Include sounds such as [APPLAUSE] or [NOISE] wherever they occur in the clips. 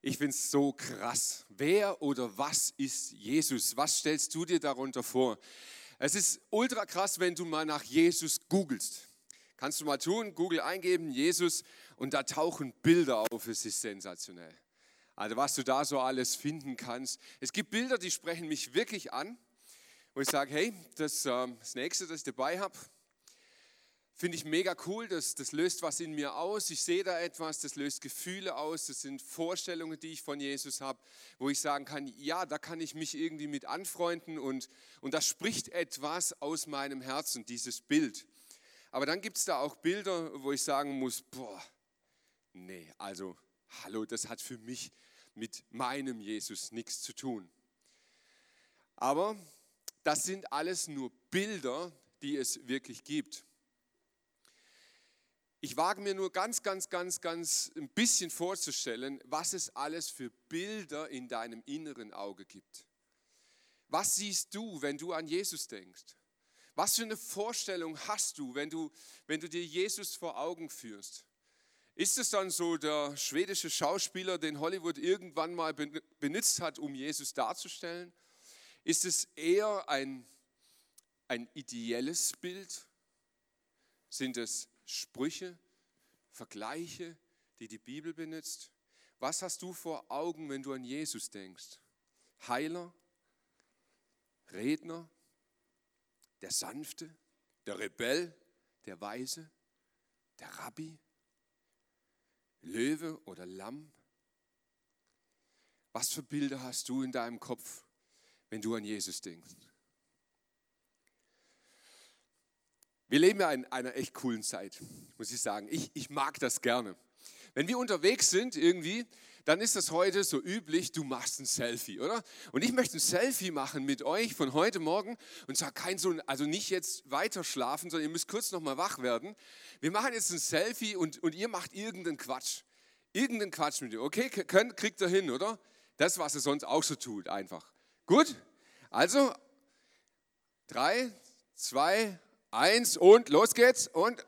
Ich finde es so krass. Wer oder was ist Jesus? Was stellst du dir darunter vor? Es ist ultra krass, wenn du mal nach Jesus googelst. Kannst du mal tun, Google eingeben, Jesus, und da tauchen Bilder auf. Es ist sensationell. Also was du da so alles finden kannst. Es gibt Bilder, die sprechen mich wirklich an, wo ich sage, hey, das, äh, das nächste, das ich dabei habe, Finde ich mega cool, das, das löst was in mir aus. Ich sehe da etwas, das löst Gefühle aus. Das sind Vorstellungen, die ich von Jesus habe, wo ich sagen kann, ja, da kann ich mich irgendwie mit anfreunden und, und das spricht etwas aus meinem Herzen, dieses Bild. Aber dann gibt es da auch Bilder, wo ich sagen muss, boah, nee, also hallo, das hat für mich mit meinem Jesus nichts zu tun. Aber das sind alles nur Bilder, die es wirklich gibt. Ich wage mir nur ganz, ganz, ganz, ganz ein bisschen vorzustellen, was es alles für Bilder in deinem inneren Auge gibt. Was siehst du, wenn du an Jesus denkst? Was für eine Vorstellung hast du, wenn du, wenn du dir Jesus vor Augen führst? Ist es dann so der schwedische Schauspieler, den Hollywood irgendwann mal benutzt hat, um Jesus darzustellen? Ist es eher ein, ein ideelles Bild? Sind es Sprüche, Vergleiche, die die Bibel benutzt? Was hast du vor Augen, wenn du an Jesus denkst? Heiler, Redner, der Sanfte, der Rebell, der Weise, der Rabbi, Löwe oder Lamm? Was für Bilder hast du in deinem Kopf, wenn du an Jesus denkst? Wir leben ja in einer echt coolen Zeit, muss ich sagen. Ich, ich mag das gerne. Wenn wir unterwegs sind irgendwie, dann ist das heute so üblich, du machst ein Selfie, oder? Und ich möchte ein Selfie machen mit euch von heute Morgen und zwar kein so, also nicht jetzt weiter schlafen, sondern ihr müsst kurz nochmal wach werden. Wir machen jetzt ein Selfie und, und ihr macht irgendeinen Quatsch. Irgendeinen Quatsch mit dir, okay? Könnt, kriegt ihr hin, oder? Das, was ihr sonst auch so tut, einfach. Gut? Also, drei, zwei, Eins und los geht's. Und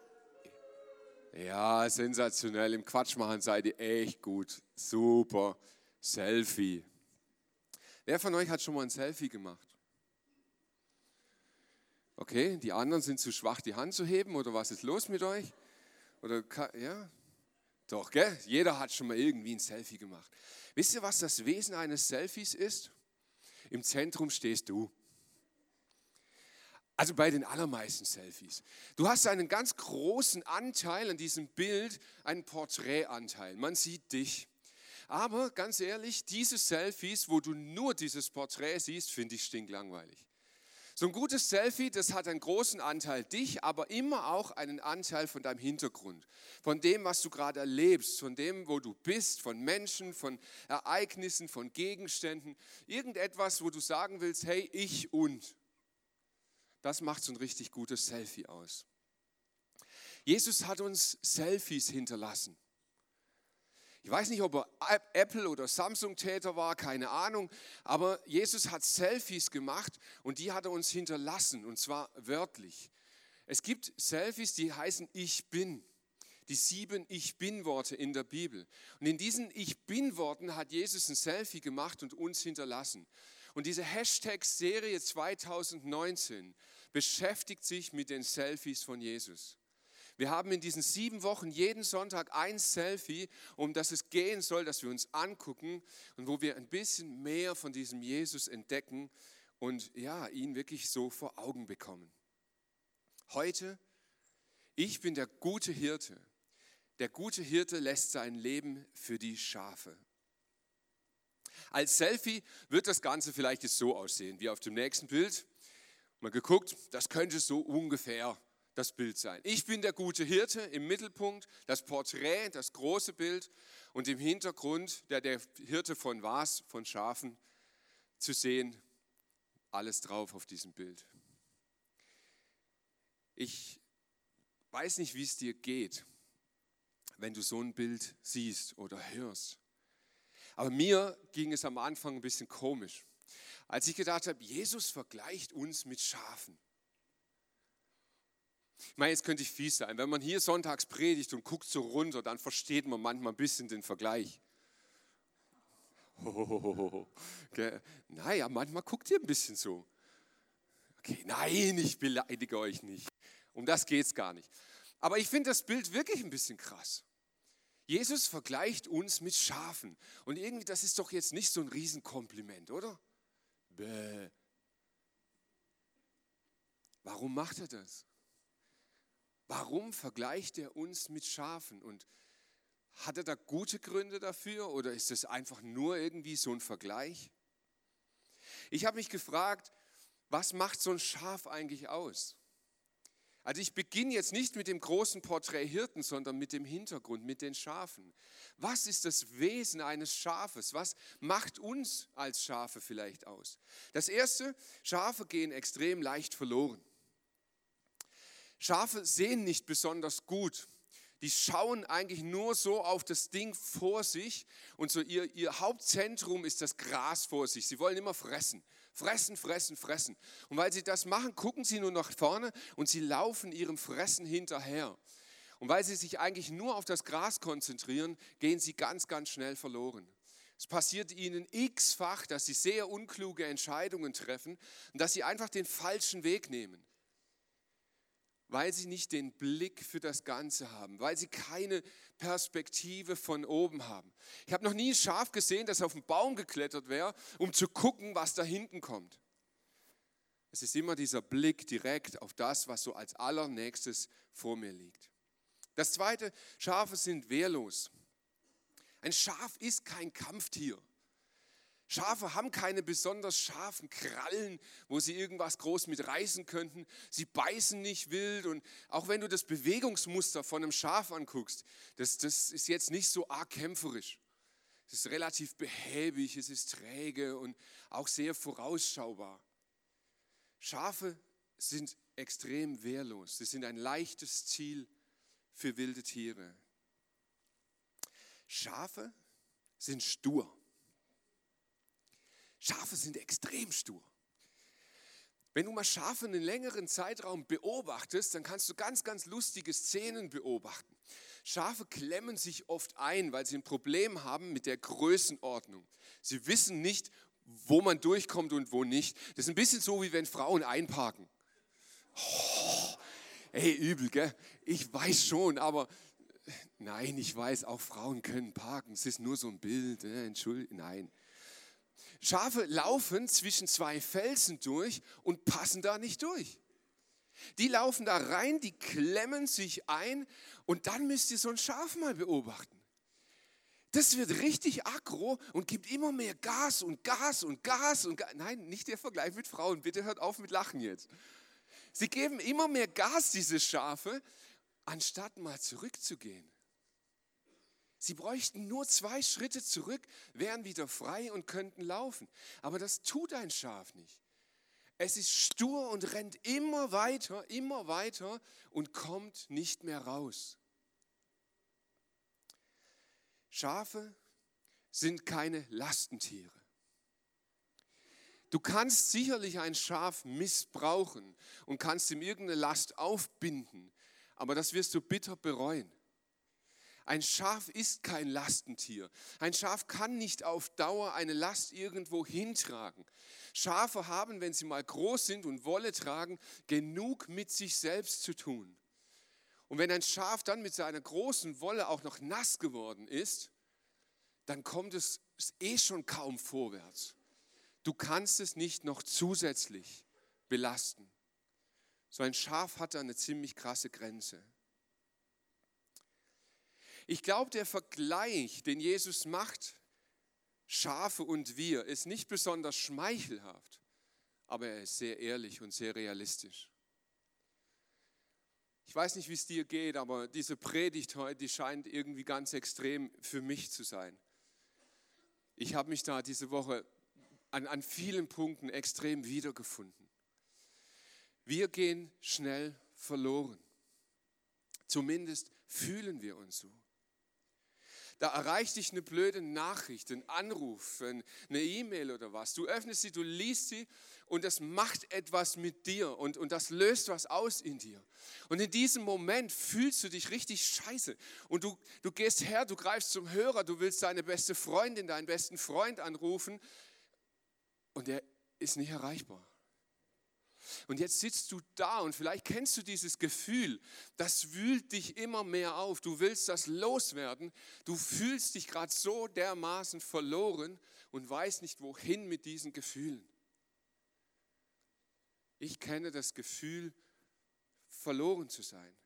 ja, sensationell. Im Quatsch machen seid ihr echt gut. Super. Selfie. Wer von euch hat schon mal ein Selfie gemacht? Okay, die anderen sind zu schwach, die Hand zu heben oder was ist los mit euch? Oder ja? Doch, gell? Jeder hat schon mal irgendwie ein Selfie gemacht. Wisst ihr, was das Wesen eines Selfies ist? Im Zentrum stehst du. Also bei den allermeisten Selfies. Du hast einen ganz großen Anteil an diesem Bild, einen Porträtanteil. Man sieht dich. Aber ganz ehrlich, diese Selfies, wo du nur dieses Porträt siehst, finde ich stinklangweilig. So ein gutes Selfie, das hat einen großen Anteil dich, aber immer auch einen Anteil von deinem Hintergrund, von dem, was du gerade erlebst, von dem, wo du bist, von Menschen, von Ereignissen, von Gegenständen, irgendetwas, wo du sagen willst, hey, ich und. Das macht so ein richtig gutes Selfie aus. Jesus hat uns Selfies hinterlassen. Ich weiß nicht, ob er Apple oder Samsung-Täter war, keine Ahnung, aber Jesus hat Selfies gemacht und die hat er uns hinterlassen und zwar wörtlich. Es gibt Selfies, die heißen Ich bin, die sieben Ich bin-Worte in der Bibel. Und in diesen Ich bin-Worten hat Jesus ein Selfie gemacht und uns hinterlassen. Und diese Hashtag-Serie 2019 beschäftigt sich mit den Selfies von Jesus. Wir haben in diesen sieben Wochen jeden Sonntag ein Selfie, um das es gehen soll, dass wir uns angucken und wo wir ein bisschen mehr von diesem Jesus entdecken und ja, ihn wirklich so vor Augen bekommen. Heute, ich bin der gute Hirte. Der gute Hirte lässt sein Leben für die Schafe. Als Selfie wird das Ganze vielleicht jetzt so aussehen, wie auf dem nächsten Bild. Mal geguckt, das könnte so ungefähr das Bild sein. Ich bin der gute Hirte im Mittelpunkt, das Porträt, das große Bild und im Hintergrund der, der Hirte von was? Von Schafen zu sehen. Alles drauf auf diesem Bild. Ich weiß nicht, wie es dir geht, wenn du so ein Bild siehst oder hörst. Aber mir ging es am Anfang ein bisschen komisch, als ich gedacht habe, Jesus vergleicht uns mit Schafen. Ich meine, jetzt könnte ich fies sein. Wenn man hier sonntags predigt und guckt so runter, dann versteht man manchmal ein bisschen den Vergleich. Oh, okay. Naja, manchmal guckt ihr ein bisschen so. Okay, nein, ich beleidige euch nicht. Um das geht es gar nicht. Aber ich finde das Bild wirklich ein bisschen krass. Jesus vergleicht uns mit Schafen. Und irgendwie, das ist doch jetzt nicht so ein Riesenkompliment, oder? Bäh. Warum macht er das? Warum vergleicht er uns mit Schafen? Und hat er da gute Gründe dafür oder ist es einfach nur irgendwie so ein Vergleich? Ich habe mich gefragt, was macht so ein Schaf eigentlich aus? Also ich beginne jetzt nicht mit dem großen Porträt Hirten, sondern mit dem Hintergrund, mit den Schafen. Was ist das Wesen eines Schafes? Was macht uns als Schafe vielleicht aus? Das erste, Schafe gehen extrem leicht verloren. Schafe sehen nicht besonders gut. Die schauen eigentlich nur so auf das Ding vor sich und so ihr, ihr Hauptzentrum ist das Gras vor sich. Sie wollen immer fressen. Fressen, fressen, fressen. Und weil sie das machen, gucken sie nur nach vorne und sie laufen ihrem Fressen hinterher. Und weil sie sich eigentlich nur auf das Gras konzentrieren, gehen sie ganz, ganz schnell verloren. Es passiert ihnen x-fach, dass sie sehr unkluge Entscheidungen treffen und dass sie einfach den falschen Weg nehmen weil sie nicht den Blick für das Ganze haben, weil sie keine Perspektive von oben haben. Ich habe noch nie ein Schaf gesehen, das auf einen Baum geklettert wäre, um zu gucken, was da hinten kommt. Es ist immer dieser Blick direkt auf das, was so als allernächstes vor mir liegt. Das zweite, Schafe sind wehrlos. Ein Schaf ist kein Kampftier. Schafe haben keine besonders scharfen Krallen, wo sie irgendwas groß mit reißen könnten. Sie beißen nicht wild und auch wenn du das Bewegungsmuster von einem Schaf anguckst, das, das ist jetzt nicht so arg kämpferisch. Es ist relativ behäbig, es ist träge und auch sehr vorausschaubar. Schafe sind extrem wehrlos. Sie sind ein leichtes Ziel für wilde Tiere. Schafe sind stur. Schafe sind extrem stur. Wenn du mal Schafe einen längeren Zeitraum beobachtest, dann kannst du ganz, ganz lustige Szenen beobachten. Schafe klemmen sich oft ein, weil sie ein Problem haben mit der Größenordnung. Sie wissen nicht, wo man durchkommt und wo nicht. Das ist ein bisschen so, wie wenn Frauen einparken. Oh, ey, übel, gell? Ich weiß schon, aber nein, ich weiß, auch Frauen können parken. Es ist nur so ein Bild. Äh, Entschuldigung, nein. Schafe laufen zwischen zwei Felsen durch und passen da nicht durch. Die laufen da rein, die klemmen sich ein und dann müsst ihr so ein Schaf mal beobachten. Das wird richtig aggro und gibt immer mehr Gas und Gas und Gas und Gas. Nein, nicht der Vergleich mit Frauen. Bitte hört auf mit Lachen jetzt. Sie geben immer mehr Gas, diese Schafe, anstatt mal zurückzugehen. Sie bräuchten nur zwei Schritte zurück, wären wieder frei und könnten laufen. Aber das tut ein Schaf nicht. Es ist stur und rennt immer weiter, immer weiter und kommt nicht mehr raus. Schafe sind keine Lastentiere. Du kannst sicherlich ein Schaf missbrauchen und kannst ihm irgendeine Last aufbinden, aber das wirst du bitter bereuen. Ein Schaf ist kein Lastentier. Ein Schaf kann nicht auf Dauer eine Last irgendwo hintragen. Schafe haben, wenn sie mal groß sind und Wolle tragen, genug mit sich selbst zu tun. Und wenn ein Schaf dann mit seiner großen Wolle auch noch nass geworden ist, dann kommt es eh schon kaum vorwärts. Du kannst es nicht noch zusätzlich belasten. So ein Schaf hat da eine ziemlich krasse Grenze. Ich glaube, der Vergleich, den Jesus macht, Schafe und wir, ist nicht besonders schmeichelhaft, aber er ist sehr ehrlich und sehr realistisch. Ich weiß nicht, wie es dir geht, aber diese Predigt heute, die scheint irgendwie ganz extrem für mich zu sein. Ich habe mich da diese Woche an, an vielen Punkten extrem wiedergefunden. Wir gehen schnell verloren. Zumindest fühlen wir uns so. Da erreicht dich eine blöde Nachricht, ein Anruf, eine E-Mail oder was. Du öffnest sie, du liest sie und das macht etwas mit dir und, und das löst was aus in dir. Und in diesem Moment fühlst du dich richtig scheiße. Und du, du gehst her, du greifst zum Hörer, du willst deine beste Freundin, deinen besten Freund anrufen und er ist nicht erreichbar. Und jetzt sitzt du da und vielleicht kennst du dieses Gefühl, das wühlt dich immer mehr auf. Du willst das loswerden. Du fühlst dich gerade so dermaßen verloren und weißt nicht, wohin mit diesen Gefühlen. Ich kenne das Gefühl, verloren zu sein.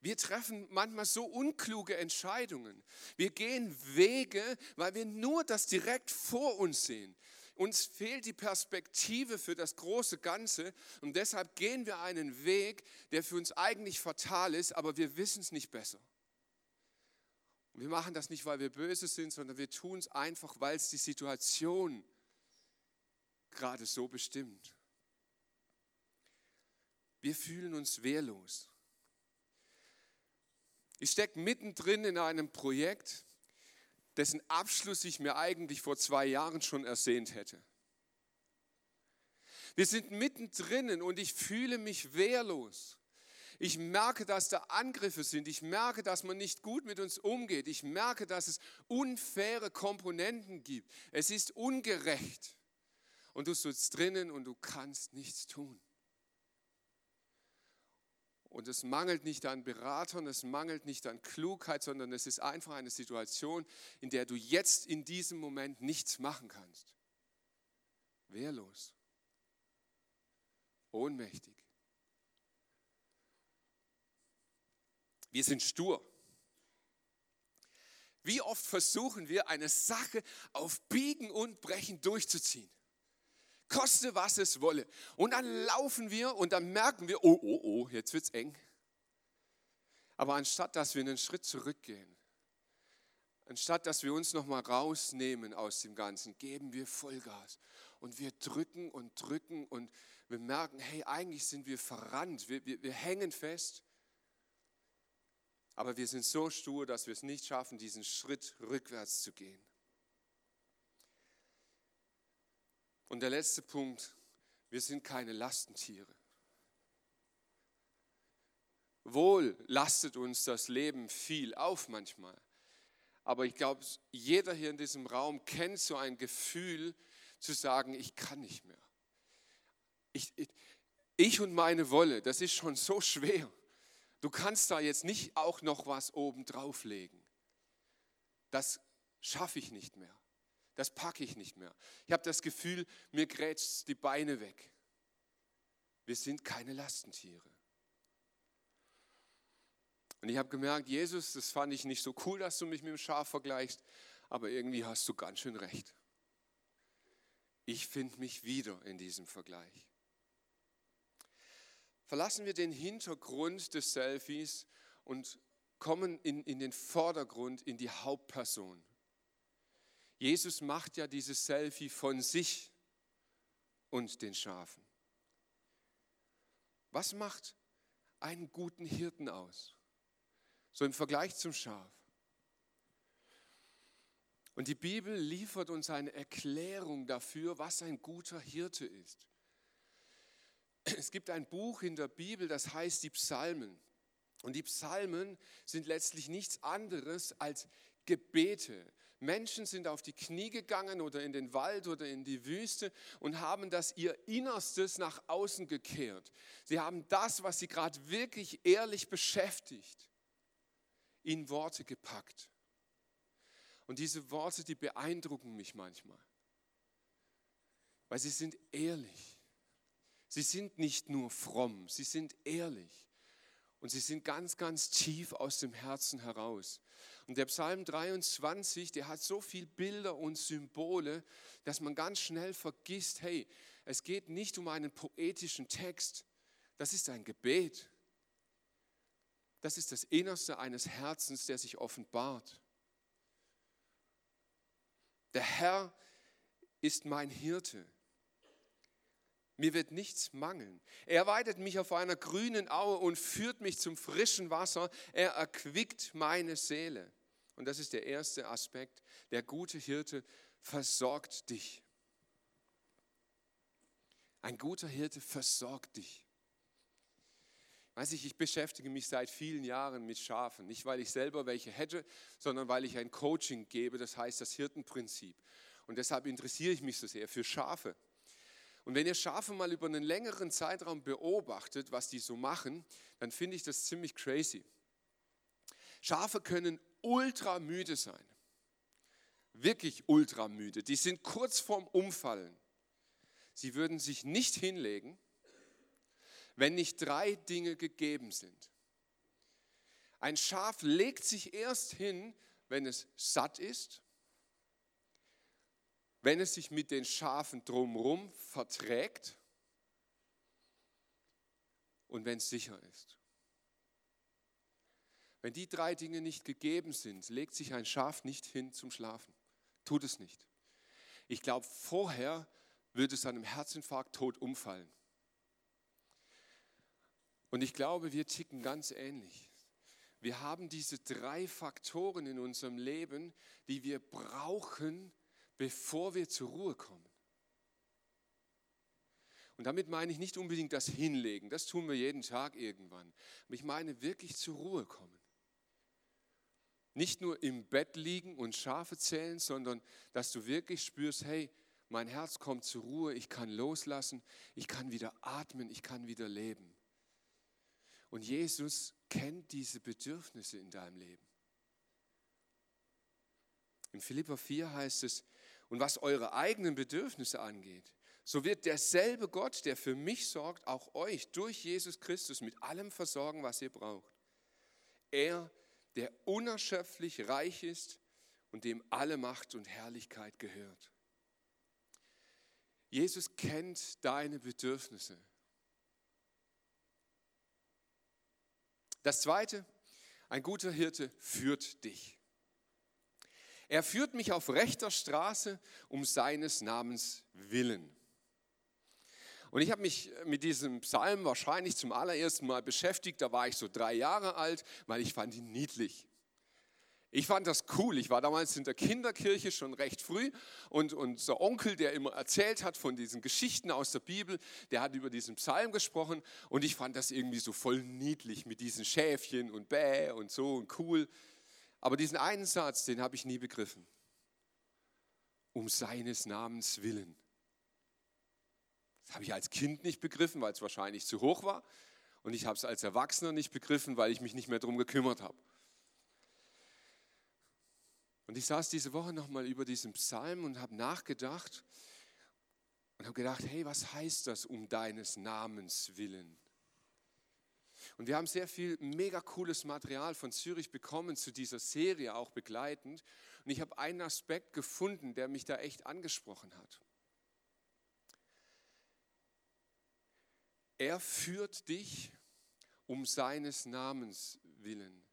Wir treffen manchmal so unkluge Entscheidungen. Wir gehen Wege, weil wir nur das direkt vor uns sehen. Uns fehlt die Perspektive für das große Ganze und deshalb gehen wir einen Weg, der für uns eigentlich fatal ist, aber wir wissen es nicht besser. Und wir machen das nicht, weil wir böse sind, sondern wir tun es einfach, weil es die Situation gerade so bestimmt. Wir fühlen uns wehrlos. Ich stecke mittendrin in einem Projekt, dessen Abschluss ich mir eigentlich vor zwei Jahren schon ersehnt hätte. Wir sind mittendrin und ich fühle mich wehrlos. Ich merke, dass da Angriffe sind. Ich merke, dass man nicht gut mit uns umgeht. Ich merke, dass es unfaire Komponenten gibt. Es ist ungerecht. Und du sitzt drinnen und du kannst nichts tun. Und es mangelt nicht an Beratern, es mangelt nicht an Klugheit, sondern es ist einfach eine Situation, in der du jetzt in diesem Moment nichts machen kannst. Wehrlos. Ohnmächtig. Wir sind stur. Wie oft versuchen wir, eine Sache auf Biegen und Brechen durchzuziehen? Koste was es wolle. Und dann laufen wir und dann merken wir, oh, oh, oh, jetzt wird es eng. Aber anstatt dass wir einen Schritt zurückgehen, anstatt dass wir uns nochmal rausnehmen aus dem Ganzen, geben wir Vollgas. Und wir drücken und drücken und wir merken, hey, eigentlich sind wir verrannt, wir, wir, wir hängen fest. Aber wir sind so stur, dass wir es nicht schaffen, diesen Schritt rückwärts zu gehen. Und der letzte Punkt, wir sind keine Lastentiere. Wohl lastet uns das Leben viel auf manchmal. Aber ich glaube, jeder hier in diesem Raum kennt so ein Gefühl zu sagen, ich kann nicht mehr. Ich, ich, ich und meine Wolle, das ist schon so schwer. Du kannst da jetzt nicht auch noch was oben drauflegen. Das schaffe ich nicht mehr das packe ich nicht mehr. Ich habe das Gefühl, mir grätscht die Beine weg. Wir sind keine Lastentiere. Und ich habe gemerkt, Jesus, das fand ich nicht so cool, dass du mich mit dem Schaf vergleichst, aber irgendwie hast du ganz schön recht. Ich finde mich wieder in diesem Vergleich. Verlassen wir den Hintergrund des Selfies und kommen in, in den Vordergrund, in die Hauptperson. Jesus macht ja dieses Selfie von sich und den Schafen. Was macht einen guten Hirten aus? So im Vergleich zum Schaf. Und die Bibel liefert uns eine Erklärung dafür, was ein guter Hirte ist. Es gibt ein Buch in der Bibel, das heißt die Psalmen. Und die Psalmen sind letztlich nichts anderes als Gebete, Menschen sind auf die Knie gegangen oder in den Wald oder in die Wüste und haben das ihr Innerstes nach außen gekehrt. Sie haben das, was sie gerade wirklich ehrlich beschäftigt, in Worte gepackt. Und diese Worte, die beeindrucken mich manchmal, weil sie sind ehrlich. Sie sind nicht nur fromm, sie sind ehrlich. Und sie sind ganz, ganz tief aus dem Herzen heraus. Und der Psalm 23, der hat so viele Bilder und Symbole, dass man ganz schnell vergisst, hey, es geht nicht um einen poetischen Text, das ist ein Gebet. Das ist das Innerste eines Herzens, der sich offenbart. Der Herr ist mein Hirte. Mir wird nichts mangeln. Er weidet mich auf einer grünen Aue und führt mich zum frischen Wasser. Er erquickt meine Seele. Und das ist der erste Aspekt. Der gute Hirte versorgt dich. Ein guter Hirte versorgt dich. Weiß ich, ich beschäftige mich seit vielen Jahren mit Schafen. Nicht, weil ich selber welche hätte, sondern weil ich ein Coaching gebe, das heißt das Hirtenprinzip. Und deshalb interessiere ich mich so sehr für Schafe. Und wenn ihr Schafe mal über einen längeren Zeitraum beobachtet, was die so machen, dann finde ich das ziemlich crazy. Schafe können ultra müde sein. Wirklich ultra müde. Die sind kurz vorm Umfallen. Sie würden sich nicht hinlegen, wenn nicht drei Dinge gegeben sind. Ein Schaf legt sich erst hin, wenn es satt ist, wenn es sich mit den Schafen drumherum verträgt und wenn es sicher ist. Wenn die drei Dinge nicht gegeben sind, legt sich ein Schaf nicht hin zum Schlafen. Tut es nicht. Ich glaube, vorher würde es einem Herzinfarkt tot umfallen. Und ich glaube, wir ticken ganz ähnlich. Wir haben diese drei Faktoren in unserem Leben, die wir brauchen, bevor wir zur Ruhe kommen. Und damit meine ich nicht unbedingt das Hinlegen, das tun wir jeden Tag irgendwann. Ich meine wirklich zur Ruhe kommen. Nicht nur im Bett liegen und Schafe zählen, sondern dass du wirklich spürst, hey, mein Herz kommt zur Ruhe, ich kann loslassen, ich kann wieder atmen, ich kann wieder leben. Und Jesus kennt diese Bedürfnisse in deinem Leben. In Philippa 4 heißt es, und was eure eigenen Bedürfnisse angeht, so wird derselbe Gott, der für mich sorgt, auch euch durch Jesus Christus mit allem versorgen, was ihr braucht. Er, der unerschöpflich reich ist und dem alle Macht und Herrlichkeit gehört. Jesus kennt deine Bedürfnisse. Das Zweite, ein guter Hirte führt dich. Er führt mich auf rechter Straße um seines Namens willen. Und ich habe mich mit diesem Psalm wahrscheinlich zum allerersten Mal beschäftigt, da war ich so drei Jahre alt, weil ich fand ihn niedlich. Ich fand das cool. Ich war damals in der Kinderkirche schon recht früh und unser Onkel, der immer erzählt hat von diesen Geschichten aus der Bibel, der hat über diesen Psalm gesprochen und ich fand das irgendwie so voll niedlich mit diesen Schäfchen und Bäh und so und cool. Aber diesen einen Satz, den habe ich nie begriffen. Um seines Namens willen. Das habe ich als Kind nicht begriffen, weil es wahrscheinlich zu hoch war. Und ich habe es als Erwachsener nicht begriffen, weil ich mich nicht mehr darum gekümmert habe. Und ich saß diese Woche nochmal über diesen Psalm und habe nachgedacht und habe gedacht, hey, was heißt das um deines Namens willen? Und wir haben sehr viel mega cooles Material von Zürich bekommen zu dieser Serie auch begleitend. Und ich habe einen Aspekt gefunden, der mich da echt angesprochen hat. Er führt dich um seines Namens willen.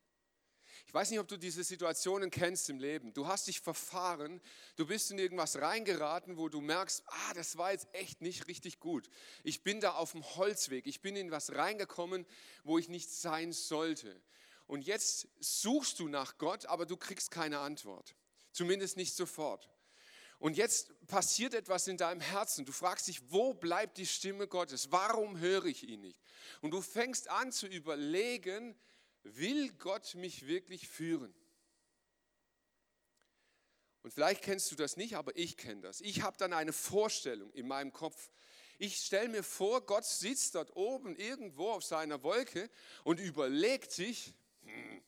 Ich weiß nicht, ob du diese Situationen kennst im Leben. Du hast dich verfahren, du bist in irgendwas reingeraten, wo du merkst, ah, das war jetzt echt nicht richtig gut. Ich bin da auf dem Holzweg, ich bin in was reingekommen, wo ich nicht sein sollte. Und jetzt suchst du nach Gott, aber du kriegst keine Antwort. Zumindest nicht sofort. Und jetzt passiert etwas in deinem Herzen. Du fragst dich, wo bleibt die Stimme Gottes? Warum höre ich ihn nicht? Und du fängst an zu überlegen, will Gott mich wirklich führen? Und vielleicht kennst du das nicht, aber ich kenne das. Ich habe dann eine Vorstellung in meinem Kopf. Ich stelle mir vor, Gott sitzt dort oben irgendwo auf seiner Wolke und überlegt sich, hm,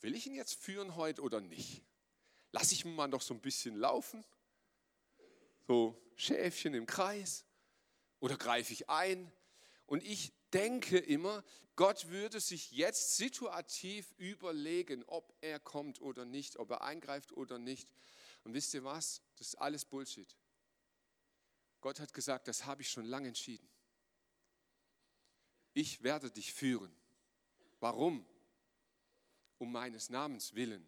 will ich ihn jetzt führen heute oder nicht? Lass ich mal noch so ein bisschen laufen? So Schäfchen im Kreis? Oder greife ich ein? Und ich denke immer, Gott würde sich jetzt situativ überlegen, ob er kommt oder nicht, ob er eingreift oder nicht. Und wisst ihr was? Das ist alles Bullshit. Gott hat gesagt, das habe ich schon lange entschieden. Ich werde dich führen. Warum? um meines Namens willen.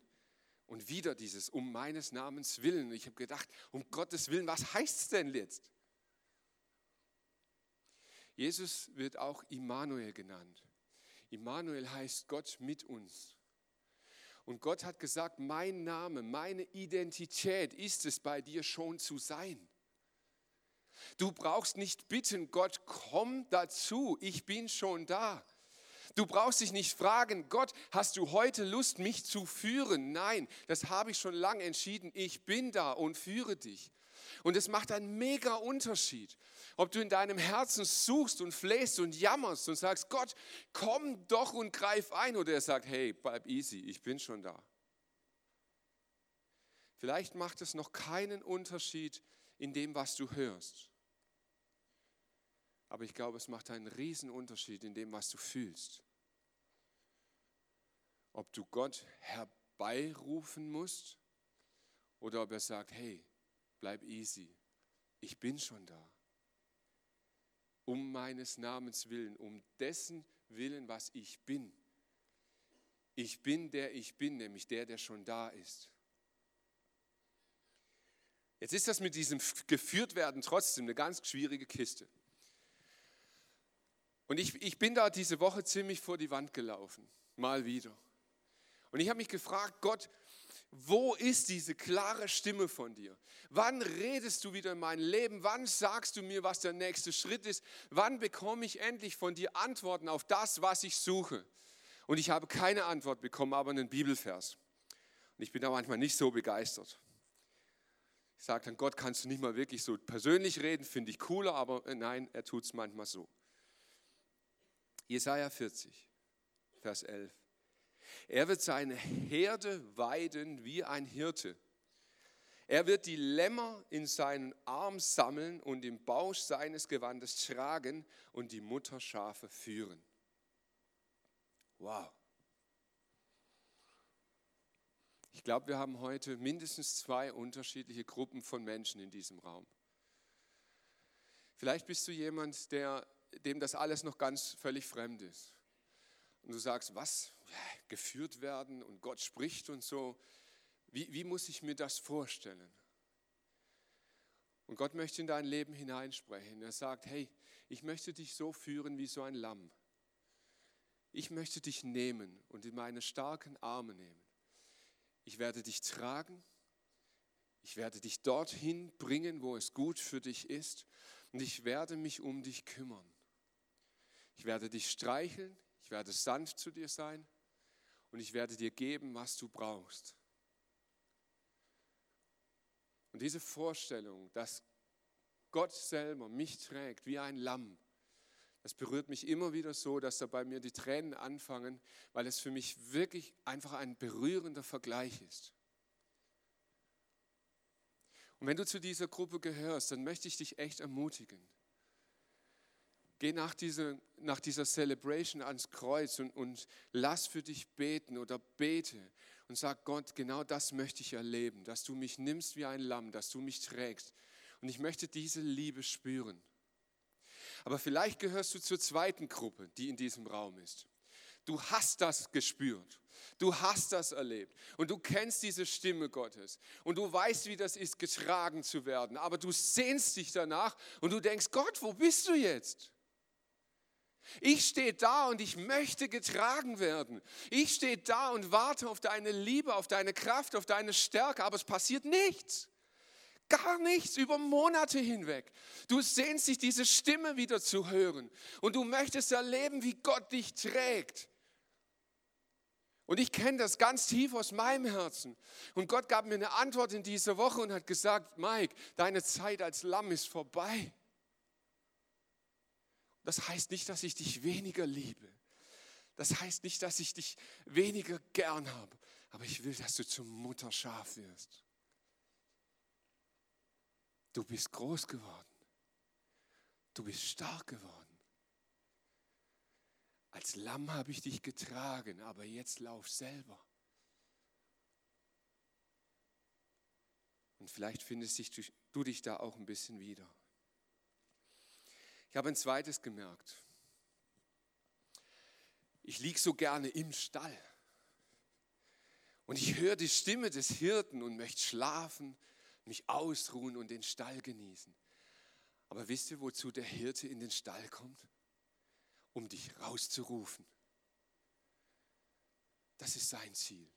Und wieder dieses um meines Namens willen. Ich habe gedacht, um Gottes Willen, was heißt es denn jetzt? Jesus wird auch Immanuel genannt. Immanuel heißt Gott mit uns. Und Gott hat gesagt, mein Name, meine Identität ist es, bei dir schon zu sein. Du brauchst nicht bitten, Gott, komm dazu, ich bin schon da. Du brauchst dich nicht fragen, Gott, hast du heute Lust, mich zu führen? Nein, das habe ich schon lange entschieden. Ich bin da und führe dich. Und es macht einen mega Unterschied, ob du in deinem Herzen suchst und flehst und jammerst und sagst, Gott, komm doch und greif ein. Oder er sagt, hey, bleib easy, ich bin schon da. Vielleicht macht es noch keinen Unterschied in dem, was du hörst. Aber ich glaube, es macht einen riesen Unterschied in dem, was du fühlst. Ob du Gott herbeirufen musst oder ob er sagt, hey, bleib easy, ich bin schon da. Um meines Namens willen, um dessen willen, was ich bin. Ich bin der ich bin, nämlich der, der schon da ist. Jetzt ist das mit diesem Geführtwerden trotzdem eine ganz schwierige Kiste. Und ich, ich bin da diese Woche ziemlich vor die Wand gelaufen, mal wieder. Und ich habe mich gefragt, Gott, wo ist diese klare Stimme von dir? Wann redest du wieder in mein Leben? Wann sagst du mir, was der nächste Schritt ist? Wann bekomme ich endlich von dir Antworten auf das, was ich suche? Und ich habe keine Antwort bekommen, aber einen Bibelvers. Und ich bin da manchmal nicht so begeistert. Ich sage dann, Gott, kannst du nicht mal wirklich so persönlich reden, finde ich cooler, aber äh, nein, er tut es manchmal so. Jesaja 40, Vers 11. Er wird seine Herde weiden wie ein Hirte. Er wird die Lämmer in seinen Arm sammeln und im Bausch seines Gewandes tragen und die Mutterschafe führen. Wow. Ich glaube, wir haben heute mindestens zwei unterschiedliche Gruppen von Menschen in diesem Raum. Vielleicht bist du jemand, der dem das alles noch ganz völlig fremd ist. Und du sagst, was? Geführt werden und Gott spricht und so. Wie, wie muss ich mir das vorstellen? Und Gott möchte in dein Leben hineinsprechen. Er sagt, hey, ich möchte dich so führen wie so ein Lamm. Ich möchte dich nehmen und in meine starken Arme nehmen. Ich werde dich tragen. Ich werde dich dorthin bringen, wo es gut für dich ist. Und ich werde mich um dich kümmern. Ich werde dich streicheln, ich werde sanft zu dir sein und ich werde dir geben, was du brauchst. Und diese Vorstellung, dass Gott selber mich trägt wie ein Lamm, das berührt mich immer wieder so, dass da bei mir die Tränen anfangen, weil es für mich wirklich einfach ein berührender Vergleich ist. Und wenn du zu dieser Gruppe gehörst, dann möchte ich dich echt ermutigen. Geh nach dieser, nach dieser Celebration ans Kreuz und, und lass für dich beten oder bete und sag Gott, genau das möchte ich erleben, dass du mich nimmst wie ein Lamm, dass du mich trägst. Und ich möchte diese Liebe spüren. Aber vielleicht gehörst du zur zweiten Gruppe, die in diesem Raum ist. Du hast das gespürt. Du hast das erlebt und du kennst diese Stimme Gottes und du weißt, wie das ist, getragen zu werden. Aber du sehnst dich danach und du denkst, Gott, wo bist du jetzt? Ich stehe da und ich möchte getragen werden. Ich stehe da und warte auf deine Liebe, auf deine Kraft, auf deine Stärke, aber es passiert nichts. Gar nichts über Monate hinweg. Du sehnst dich, diese Stimme wieder zu hören und du möchtest erleben, wie Gott dich trägt. Und ich kenne das ganz tief aus meinem Herzen. Und Gott gab mir eine Antwort in dieser Woche und hat gesagt, Mike, deine Zeit als Lamm ist vorbei. Das heißt nicht, dass ich dich weniger liebe. Das heißt nicht, dass ich dich weniger gern habe. Aber ich will, dass du zum Mutterschaf wirst. Du bist groß geworden. Du bist stark geworden. Als Lamm habe ich dich getragen, aber jetzt lauf selber. Und vielleicht findest du dich da auch ein bisschen wieder. Ich habe ein zweites gemerkt. Ich liege so gerne im Stall. Und ich höre die Stimme des Hirten und möchte schlafen, mich ausruhen und den Stall genießen. Aber wisst ihr, wozu der Hirte in den Stall kommt? Um dich rauszurufen. Das ist sein Ziel.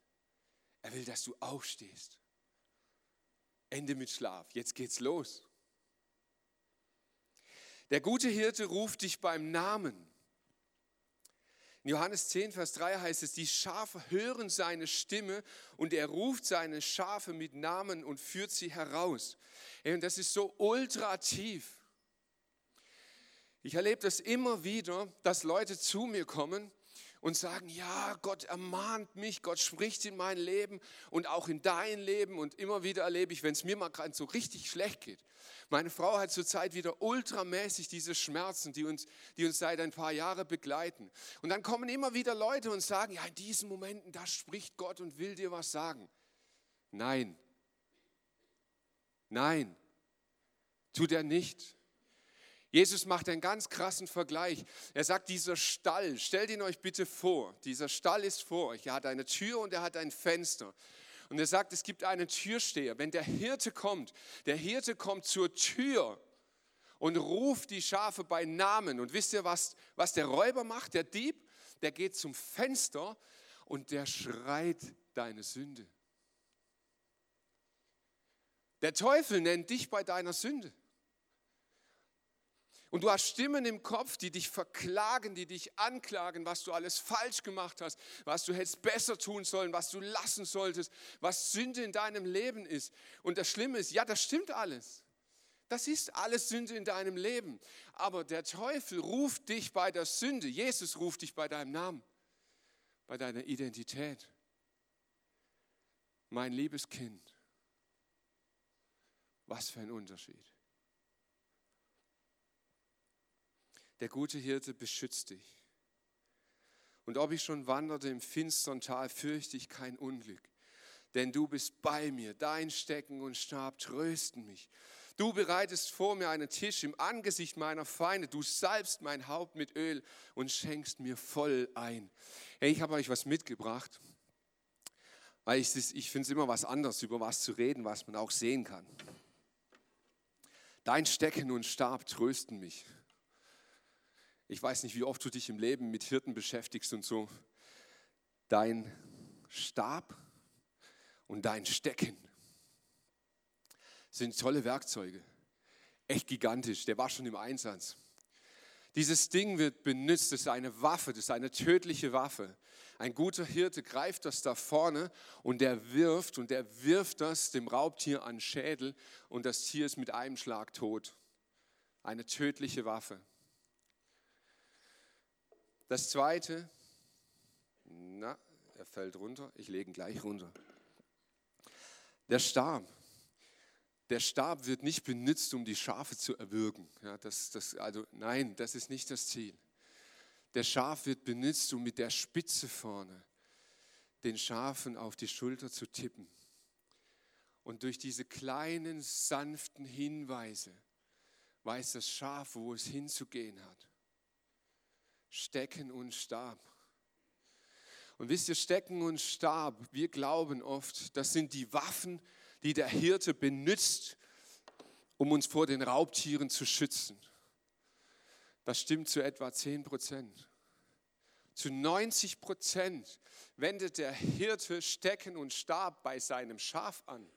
Er will, dass du aufstehst. Ende mit Schlaf. Jetzt geht's los. Der gute Hirte ruft dich beim Namen. In Johannes 10, Vers 3 heißt es, die Schafe hören seine Stimme und er ruft seine Schafe mit Namen und führt sie heraus. Und das ist so ultra tief. Ich erlebe das immer wieder, dass Leute zu mir kommen und sagen, ja, Gott ermahnt mich, Gott spricht in mein Leben und auch in dein Leben und immer wieder erlebe ich, wenn es mir mal gerade so richtig schlecht geht, meine Frau hat zurzeit wieder ultramäßig diese Schmerzen, die uns, die uns seit ein paar Jahren begleiten. Und dann kommen immer wieder Leute und sagen, ja, in diesen Momenten, da spricht Gott und will dir was sagen. Nein. Nein. Tut er nicht. Jesus macht einen ganz krassen Vergleich. Er sagt, dieser Stall, stellt ihn euch bitte vor, dieser Stall ist vor euch. Er hat eine Tür und er hat ein Fenster. Und er sagt, es gibt einen Türsteher. Wenn der Hirte kommt, der Hirte kommt zur Tür und ruft die Schafe bei Namen. Und wisst ihr, was, was der Räuber macht, der Dieb? Der geht zum Fenster und der schreit deine Sünde. Der Teufel nennt dich bei deiner Sünde. Und du hast Stimmen im Kopf, die dich verklagen, die dich anklagen, was du alles falsch gemacht hast, was du hättest besser tun sollen, was du lassen solltest, was Sünde in deinem Leben ist. Und das Schlimme ist, ja, das stimmt alles. Das ist alles Sünde in deinem Leben. Aber der Teufel ruft dich bei der Sünde. Jesus ruft dich bei deinem Namen, bei deiner Identität. Mein liebes Kind, was für ein Unterschied. Der gute Hirte beschützt dich. Und ob ich schon wanderte im finstern Tal, fürchte ich kein Unglück. Denn du bist bei mir, dein Stecken und Stab trösten mich. Du bereitest vor mir einen Tisch im Angesicht meiner Feinde. Du salbst mein Haupt mit Öl und schenkst mir voll ein. Hey, ich habe euch was mitgebracht, weil ich, ich finde es immer was anderes, über was zu reden, was man auch sehen kann. Dein Stecken und Stab trösten mich. Ich weiß nicht, wie oft du dich im Leben mit Hirten beschäftigst und so. Dein Stab und dein Stecken sind tolle Werkzeuge. Echt gigantisch. Der war schon im Einsatz. Dieses Ding wird benutzt, das ist eine Waffe, das ist eine tödliche Waffe. Ein guter Hirte greift das da vorne und der wirft und der wirft das dem Raubtier an Schädel und das Tier ist mit einem Schlag tot. Eine tödliche Waffe. Das zweite, na, er fällt runter, ich lege ihn gleich runter. Der Stab. Der Stab wird nicht benutzt, um die Schafe zu erwürgen. Ja, das, das, also, nein, das ist nicht das Ziel. Der Schaf wird benutzt, um mit der Spitze vorne den Schafen auf die Schulter zu tippen. Und durch diese kleinen, sanften Hinweise weiß das Schaf, wo es hinzugehen hat. Stecken und Stab. Und wisst ihr, Stecken und Stab, wir glauben oft, das sind die Waffen, die der Hirte benutzt, um uns vor den Raubtieren zu schützen. Das stimmt zu etwa 10 Prozent. Zu 90 Prozent wendet der Hirte Stecken und Stab bei seinem Schaf an.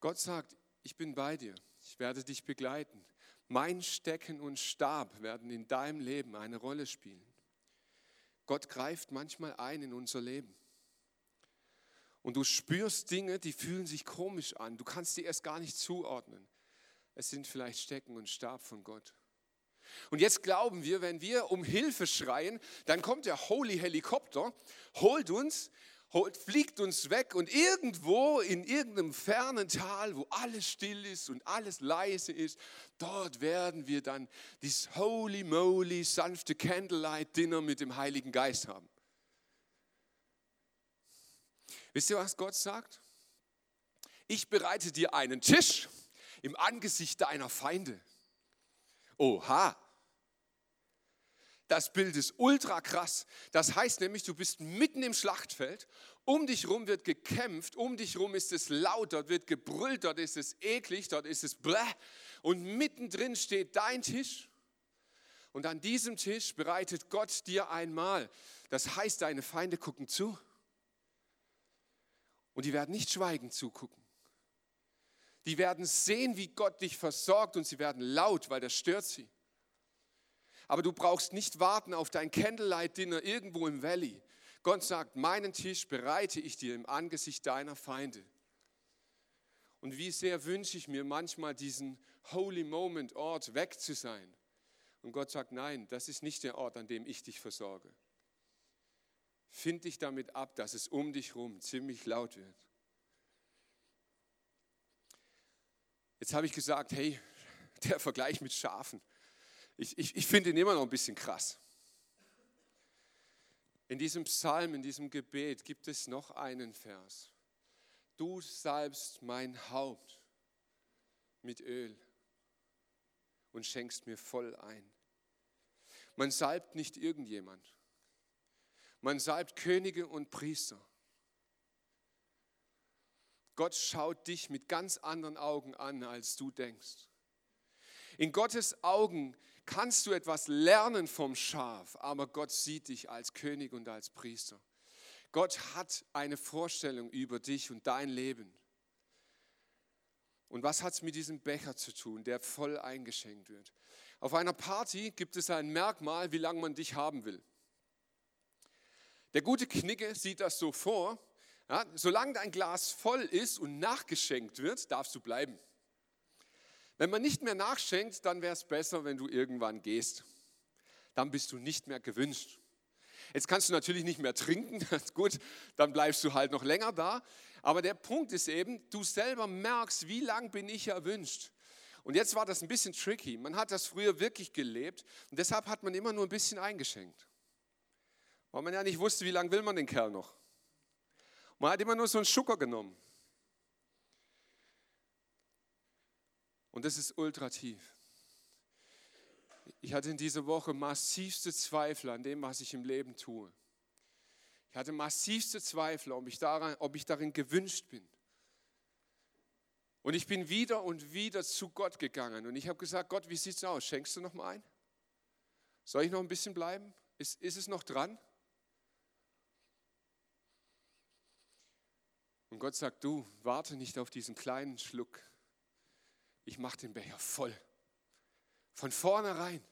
Gott sagt, ich bin bei dir, ich werde dich begleiten. Mein Stecken und Stab werden in deinem Leben eine Rolle spielen. Gott greift manchmal ein in unser Leben. Und du spürst Dinge, die fühlen sich komisch an. Du kannst sie erst gar nicht zuordnen. Es sind vielleicht Stecken und Stab von Gott. Und jetzt glauben wir, wenn wir um Hilfe schreien, dann kommt der Holy Helikopter, holt uns fliegt uns weg und irgendwo in irgendeinem fernen Tal, wo alles still ist und alles leise ist, dort werden wir dann dieses holy moly sanfte Candlelight Dinner mit dem Heiligen Geist haben. Wisst ihr, was Gott sagt? Ich bereite dir einen Tisch im Angesicht deiner Feinde. Oha, Das Bild ist ultra krass. Das heißt nämlich, du bist mitten im Schlachtfeld. Um dich rum wird gekämpft, um dich rum ist es laut, dort wird gebrüllt, dort ist es eklig, dort ist es bläh. Und mittendrin steht dein Tisch. Und an diesem Tisch bereitet Gott dir einmal. Das heißt, deine Feinde gucken zu. Und die werden nicht schweigend zugucken. Die werden sehen, wie Gott dich versorgt und sie werden laut, weil das stört sie. Aber du brauchst nicht warten auf dein Candlelight-Dinner irgendwo im Valley. Gott sagt, meinen Tisch bereite ich dir im Angesicht deiner Feinde. Und wie sehr wünsche ich mir manchmal diesen Holy Moment Ort weg zu sein. Und Gott sagt, nein, das ist nicht der Ort, an dem ich dich versorge. Find dich damit ab, dass es um dich herum ziemlich laut wird. Jetzt habe ich gesagt, hey, [LAUGHS] der Vergleich mit Schafen, ich, ich, ich finde ihn immer noch ein bisschen krass. In diesem Psalm, in diesem Gebet gibt es noch einen Vers. Du salbst mein Haupt mit Öl und schenkst mir voll ein. Man salbt nicht irgendjemand. Man salbt Könige und Priester. Gott schaut dich mit ganz anderen Augen an, als du denkst. In Gottes Augen kannst du etwas lernen vom Schaf, aber Gott sieht dich als König und als Priester. Gott hat eine Vorstellung über dich und dein Leben. Und was hat es mit diesem Becher zu tun, der voll eingeschenkt wird? Auf einer Party gibt es ein Merkmal, wie lange man dich haben will. Der gute Knicke sieht das so vor, ja, solange dein Glas voll ist und nachgeschenkt wird, darfst du bleiben. Wenn man nicht mehr nachschenkt, dann wäre es besser, wenn du irgendwann gehst. Dann bist du nicht mehr gewünscht. Jetzt kannst du natürlich nicht mehr trinken, [LAUGHS] gut, dann bleibst du halt noch länger da. Aber der Punkt ist eben, du selber merkst, wie lang bin ich erwünscht. Und jetzt war das ein bisschen tricky. Man hat das früher wirklich gelebt und deshalb hat man immer nur ein bisschen eingeschenkt. Weil man ja nicht wusste, wie lange will man den Kerl noch. Man hat immer nur so einen Schucker genommen. Und das ist ultra tief. Ich hatte in dieser Woche massivste Zweifel an dem, was ich im Leben tue. Ich hatte massivste Zweifel, ob ich, daran, ob ich darin gewünscht bin. Und ich bin wieder und wieder zu Gott gegangen und ich habe gesagt, Gott, wie sieht es aus? Schenkst du noch mal ein? Soll ich noch ein bisschen bleiben? Ist, ist es noch dran? Und Gott sagt, du, warte nicht auf diesen kleinen Schluck ich mache den Becher voll. Von vornherein.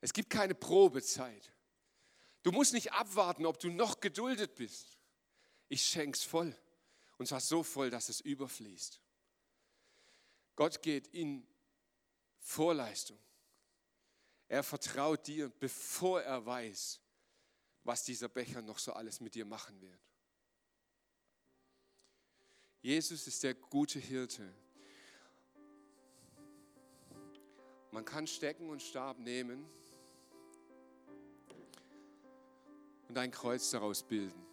Es gibt keine Probezeit. Du musst nicht abwarten, ob du noch geduldet bist. Ich schenk's voll. Und zwar so voll, dass es überfließt. Gott geht in Vorleistung. Er vertraut dir, bevor er weiß, was dieser Becher noch so alles mit dir machen wird. Jesus ist der gute Hirte, Man kann Stecken und Stab nehmen und ein Kreuz daraus bilden.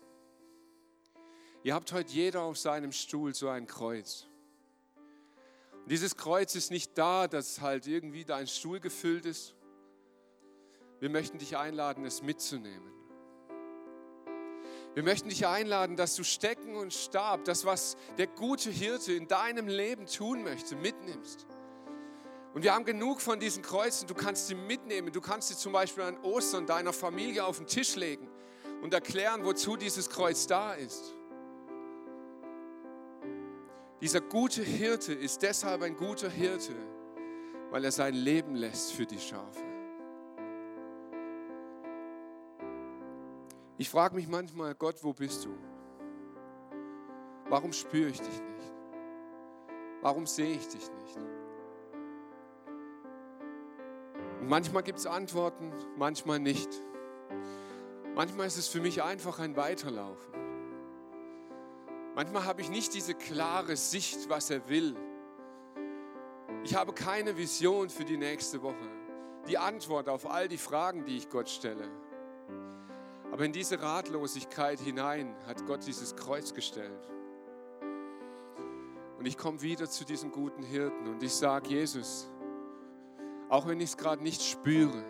Ihr habt heute jeder auf seinem Stuhl so ein Kreuz. Und dieses Kreuz ist nicht da, dass halt irgendwie dein Stuhl gefüllt ist. Wir möchten dich einladen, es mitzunehmen. Wir möchten dich einladen, dass du Stecken und Stab, das, was der gute Hirte in deinem Leben tun möchte, mitnimmst. Und wir haben genug von diesen Kreuzen. Du kannst sie mitnehmen. Du kannst sie zum Beispiel an Ostern deiner Familie auf den Tisch legen und erklären, wozu dieses Kreuz da ist. Dieser gute Hirte ist deshalb ein guter Hirte, weil er sein Leben lässt für die Schafe. Ich frage mich manchmal, Gott, wo bist du? Warum spüre ich dich nicht? Warum sehe ich dich nicht? Und manchmal gibt es Antworten, manchmal nicht. Manchmal ist es für mich einfach ein Weiterlaufen. Manchmal habe ich nicht diese klare Sicht, was er will. Ich habe keine Vision für die nächste Woche, die Antwort auf all die Fragen, die ich Gott stelle. Aber in diese Ratlosigkeit hinein hat Gott dieses Kreuz gestellt. Und ich komme wieder zu diesem guten Hirten und ich sage, Jesus, auch wenn ich es gerade nicht spüre,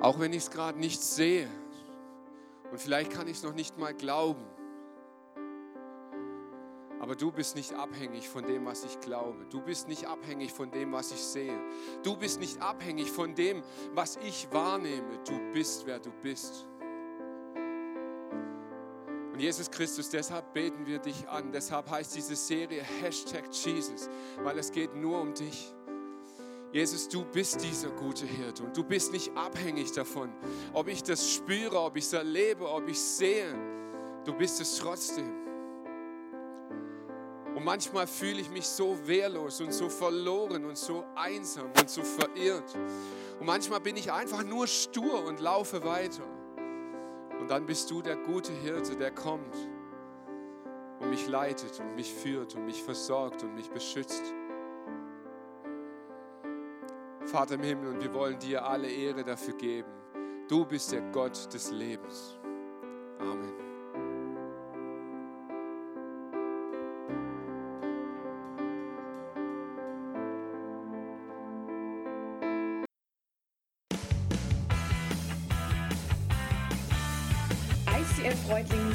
Auch wenn ich es gerade nicht sehe. Und vielleicht kann ich es noch nicht mal glauben. Aber du bist nicht abhängig von dem, was ich glaube. Du bist nicht abhängig von dem, was ich sehe. Du bist nicht abhängig von dem, was ich wahrnehme. Du bist, wer du bist. Und Jesus Christus, deshalb beten wir dich an. Deshalb heißt diese Serie Hashtag Jesus, weil es geht nur um dich. Jesus, du bist dieser gute Hirte und du bist nicht abhängig davon, ob ich das spüre, ob ich es erlebe, ob ich es sehe. Du bist es trotzdem. Und manchmal fühle ich mich so wehrlos und so verloren und so einsam und so verirrt. Und manchmal bin ich einfach nur stur und laufe weiter. Und dann bist du der gute Hirte, der kommt und mich leitet und mich führt und mich versorgt und mich beschützt. Vater im Himmel, und wir wollen dir alle Ehre dafür geben. Du bist der Gott des Lebens. Amen.